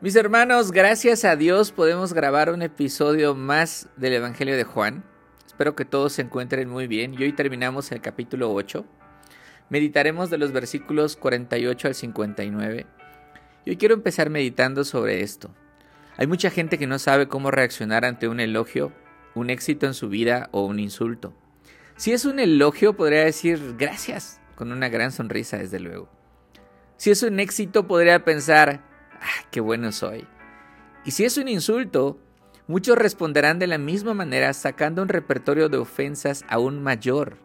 Mis hermanos, gracias a Dios podemos grabar un episodio más del Evangelio de Juan. Espero que todos se encuentren muy bien y hoy terminamos el capítulo 8. Meditaremos de los versículos 48 al 59. Y hoy quiero empezar meditando sobre esto. Hay mucha gente que no sabe cómo reaccionar ante un elogio, un éxito en su vida o un insulto. Si es un elogio, podría decir gracias, con una gran sonrisa, desde luego. Si es un éxito, podría pensar, ¡ah, qué bueno soy! Y si es un insulto, muchos responderán de la misma manera sacando un repertorio de ofensas aún mayor.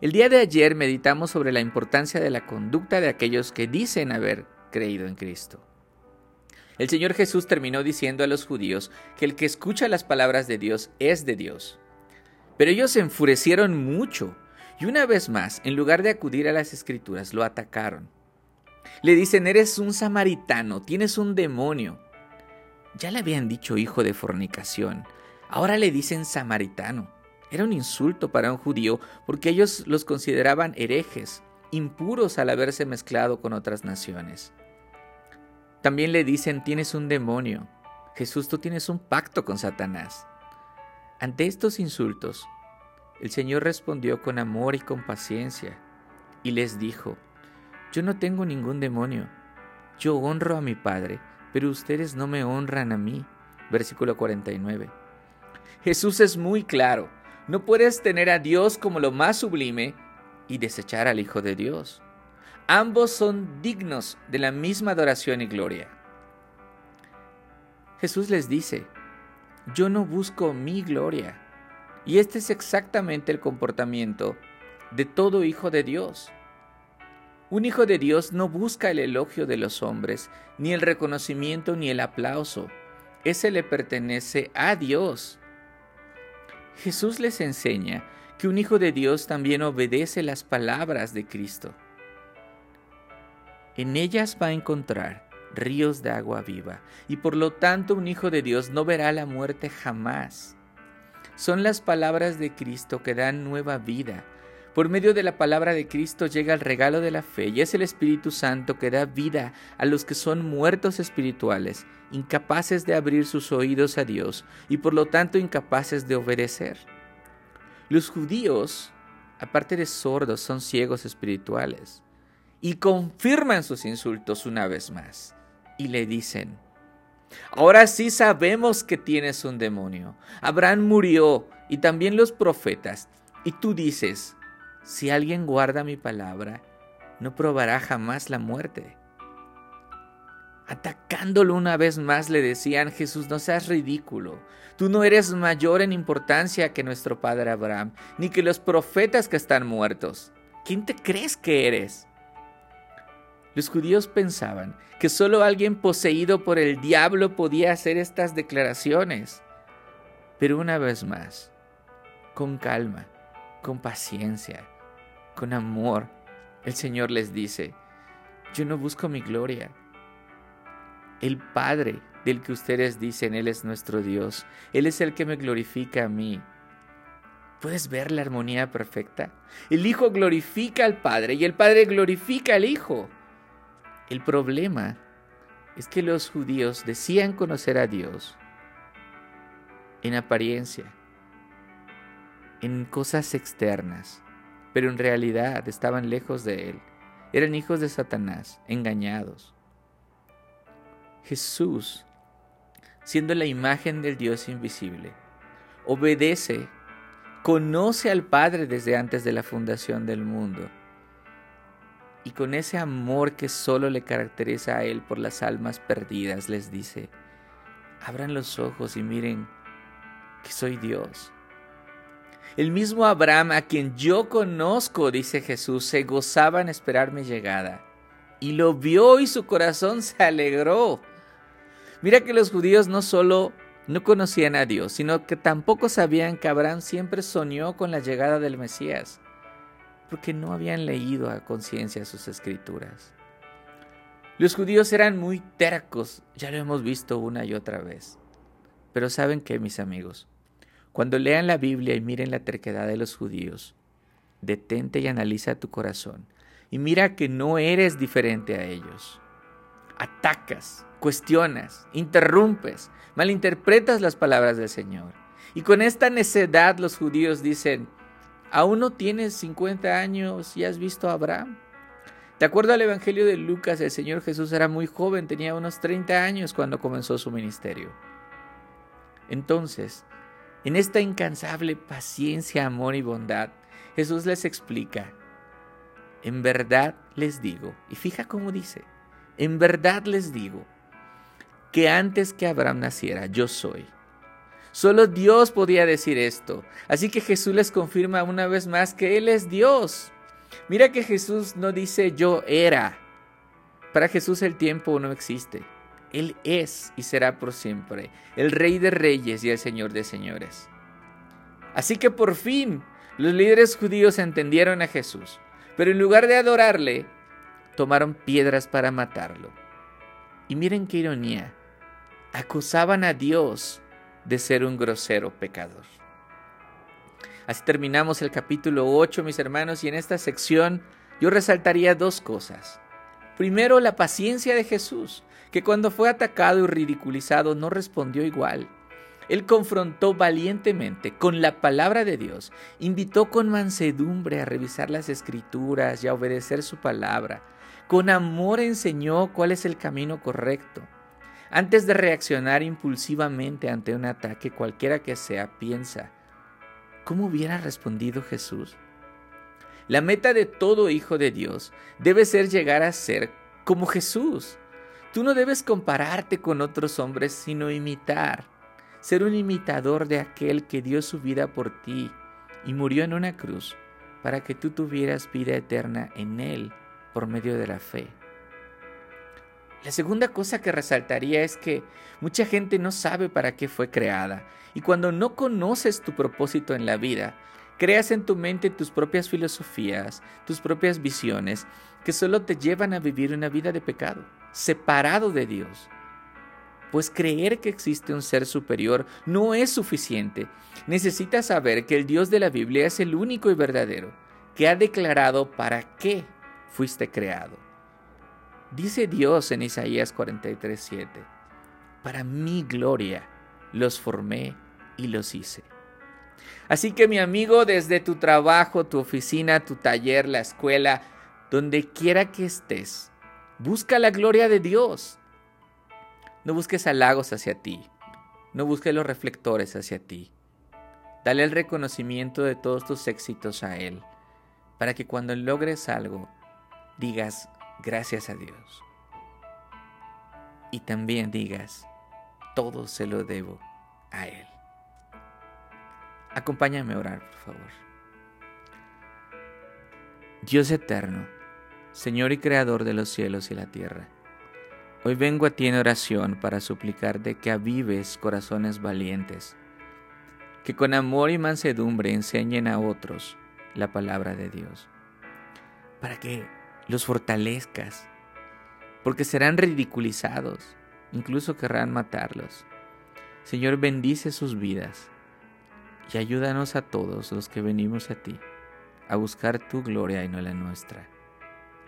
El día de ayer meditamos sobre la importancia de la conducta de aquellos que dicen haber creído en Cristo. El Señor Jesús terminó diciendo a los judíos que el que escucha las palabras de Dios es de Dios. Pero ellos se enfurecieron mucho y una vez más, en lugar de acudir a las escrituras, lo atacaron. Le dicen, eres un samaritano, tienes un demonio. Ya le habían dicho hijo de fornicación, ahora le dicen samaritano. Era un insulto para un judío porque ellos los consideraban herejes, impuros al haberse mezclado con otras naciones. También le dicen, tienes un demonio. Jesús, tú tienes un pacto con Satanás. Ante estos insultos, el Señor respondió con amor y con paciencia y les dijo, yo no tengo ningún demonio. Yo honro a mi Padre, pero ustedes no me honran a mí. Versículo 49. Jesús es muy claro. No puedes tener a Dios como lo más sublime y desechar al Hijo de Dios. Ambos son dignos de la misma adoración y gloria. Jesús les dice, yo no busco mi gloria. Y este es exactamente el comportamiento de todo hijo de Dios. Un hijo de Dios no busca el elogio de los hombres, ni el reconocimiento ni el aplauso. Ese le pertenece a Dios. Jesús les enseña que un hijo de Dios también obedece las palabras de Cristo. En ellas va a encontrar ríos de agua viva, y por lo tanto un hijo de Dios no verá la muerte jamás. Son las palabras de Cristo que dan nueva vida, por medio de la palabra de Cristo llega el regalo de la fe y es el Espíritu Santo que da vida a los que son muertos espirituales, incapaces de abrir sus oídos a Dios y por lo tanto incapaces de obedecer. Los judíos, aparte de sordos, son ciegos espirituales y confirman sus insultos una vez más y le dicen, Ahora sí sabemos que tienes un demonio. Abraham murió y también los profetas. Y tú dices, si alguien guarda mi palabra, no probará jamás la muerte. Atacándolo una vez más le decían, Jesús, no seas ridículo. Tú no eres mayor en importancia que nuestro padre Abraham, ni que los profetas que están muertos. ¿Quién te crees que eres? Los judíos pensaban que solo alguien poseído por el diablo podía hacer estas declaraciones. Pero una vez más, con calma, con paciencia, con amor, el Señor les dice, yo no busco mi gloria. El Padre del que ustedes dicen, Él es nuestro Dios, Él es el que me glorifica a mí. ¿Puedes ver la armonía perfecta? El Hijo glorifica al Padre y el Padre glorifica al Hijo. El problema es que los judíos decían conocer a Dios en apariencia, en cosas externas, pero en realidad estaban lejos de Él. Eran hijos de Satanás, engañados. Jesús, siendo la imagen del Dios invisible, obedece, conoce al Padre desde antes de la fundación del mundo. Y con ese amor que solo le caracteriza a Él por las almas perdidas, les dice, abran los ojos y miren que soy Dios el mismo Abraham, a quien yo conozco, dice Jesús, se gozaba en esperar mi llegada. Y lo vio y su corazón se alegró. Mira que los judíos no solo no conocían a Dios, sino que tampoco sabían que Abraham siempre soñó con la llegada del Mesías, porque no habían leído a conciencia sus escrituras. Los judíos eran muy tercos, ya lo hemos visto una y otra vez. Pero ¿saben qué, mis amigos? Cuando lean la Biblia y miren la terquedad de los judíos, detente y analiza tu corazón y mira que no eres diferente a ellos. Atacas, cuestionas, interrumpes, malinterpretas las palabras del Señor. Y con esta necedad los judíos dicen, ¿aún no tienes 50 años y has visto a Abraham? De acuerdo al Evangelio de Lucas, el Señor Jesús era muy joven, tenía unos 30 años cuando comenzó su ministerio. Entonces, en esta incansable paciencia, amor y bondad, Jesús les explica, en verdad les digo, y fija cómo dice, en verdad les digo, que antes que Abraham naciera, yo soy. Solo Dios podía decir esto. Así que Jesús les confirma una vez más que Él es Dios. Mira que Jesús no dice yo era. Para Jesús el tiempo no existe. Él es y será por siempre el Rey de Reyes y el Señor de Señores. Así que por fin los líderes judíos entendieron a Jesús, pero en lugar de adorarle, tomaron piedras para matarlo. Y miren qué ironía, acusaban a Dios de ser un grosero pecador. Así terminamos el capítulo 8, mis hermanos, y en esta sección yo resaltaría dos cosas. Primero, la paciencia de Jesús que cuando fue atacado y ridiculizado no respondió igual. Él confrontó valientemente con la palabra de Dios, invitó con mansedumbre a revisar las escrituras y a obedecer su palabra. Con amor enseñó cuál es el camino correcto. Antes de reaccionar impulsivamente ante un ataque cualquiera que sea, piensa, ¿cómo hubiera respondido Jesús? La meta de todo hijo de Dios debe ser llegar a ser como Jesús. Tú no debes compararte con otros hombres, sino imitar. Ser un imitador de aquel que dio su vida por ti y murió en una cruz para que tú tuvieras vida eterna en Él por medio de la fe. La segunda cosa que resaltaría es que mucha gente no sabe para qué fue creada y cuando no conoces tu propósito en la vida, creas en tu mente tus propias filosofías, tus propias visiones que solo te llevan a vivir una vida de pecado separado de Dios. Pues creer que existe un ser superior no es suficiente. Necesitas saber que el Dios de la Biblia es el único y verdadero, que ha declarado para qué fuiste creado. Dice Dios en Isaías 43:7, para mi gloria los formé y los hice. Así que mi amigo, desde tu trabajo, tu oficina, tu taller, la escuela, donde quiera que estés, Busca la gloria de Dios. No busques halagos hacia ti. No busques los reflectores hacia ti. Dale el reconocimiento de todos tus éxitos a Él, para que cuando logres algo, digas gracias a Dios. Y también digas, todo se lo debo a Él. Acompáñame a orar, por favor. Dios eterno, Señor y Creador de los cielos y la tierra. Hoy vengo a ti en oración para suplicarte que avives corazones valientes, que con amor y mansedumbre enseñen a otros la palabra de Dios, para que los fortalezcas, porque serán ridiculizados, incluso querrán matarlos. Señor, bendice sus vidas y ayúdanos a todos los que venimos a ti a buscar tu gloria y no la nuestra.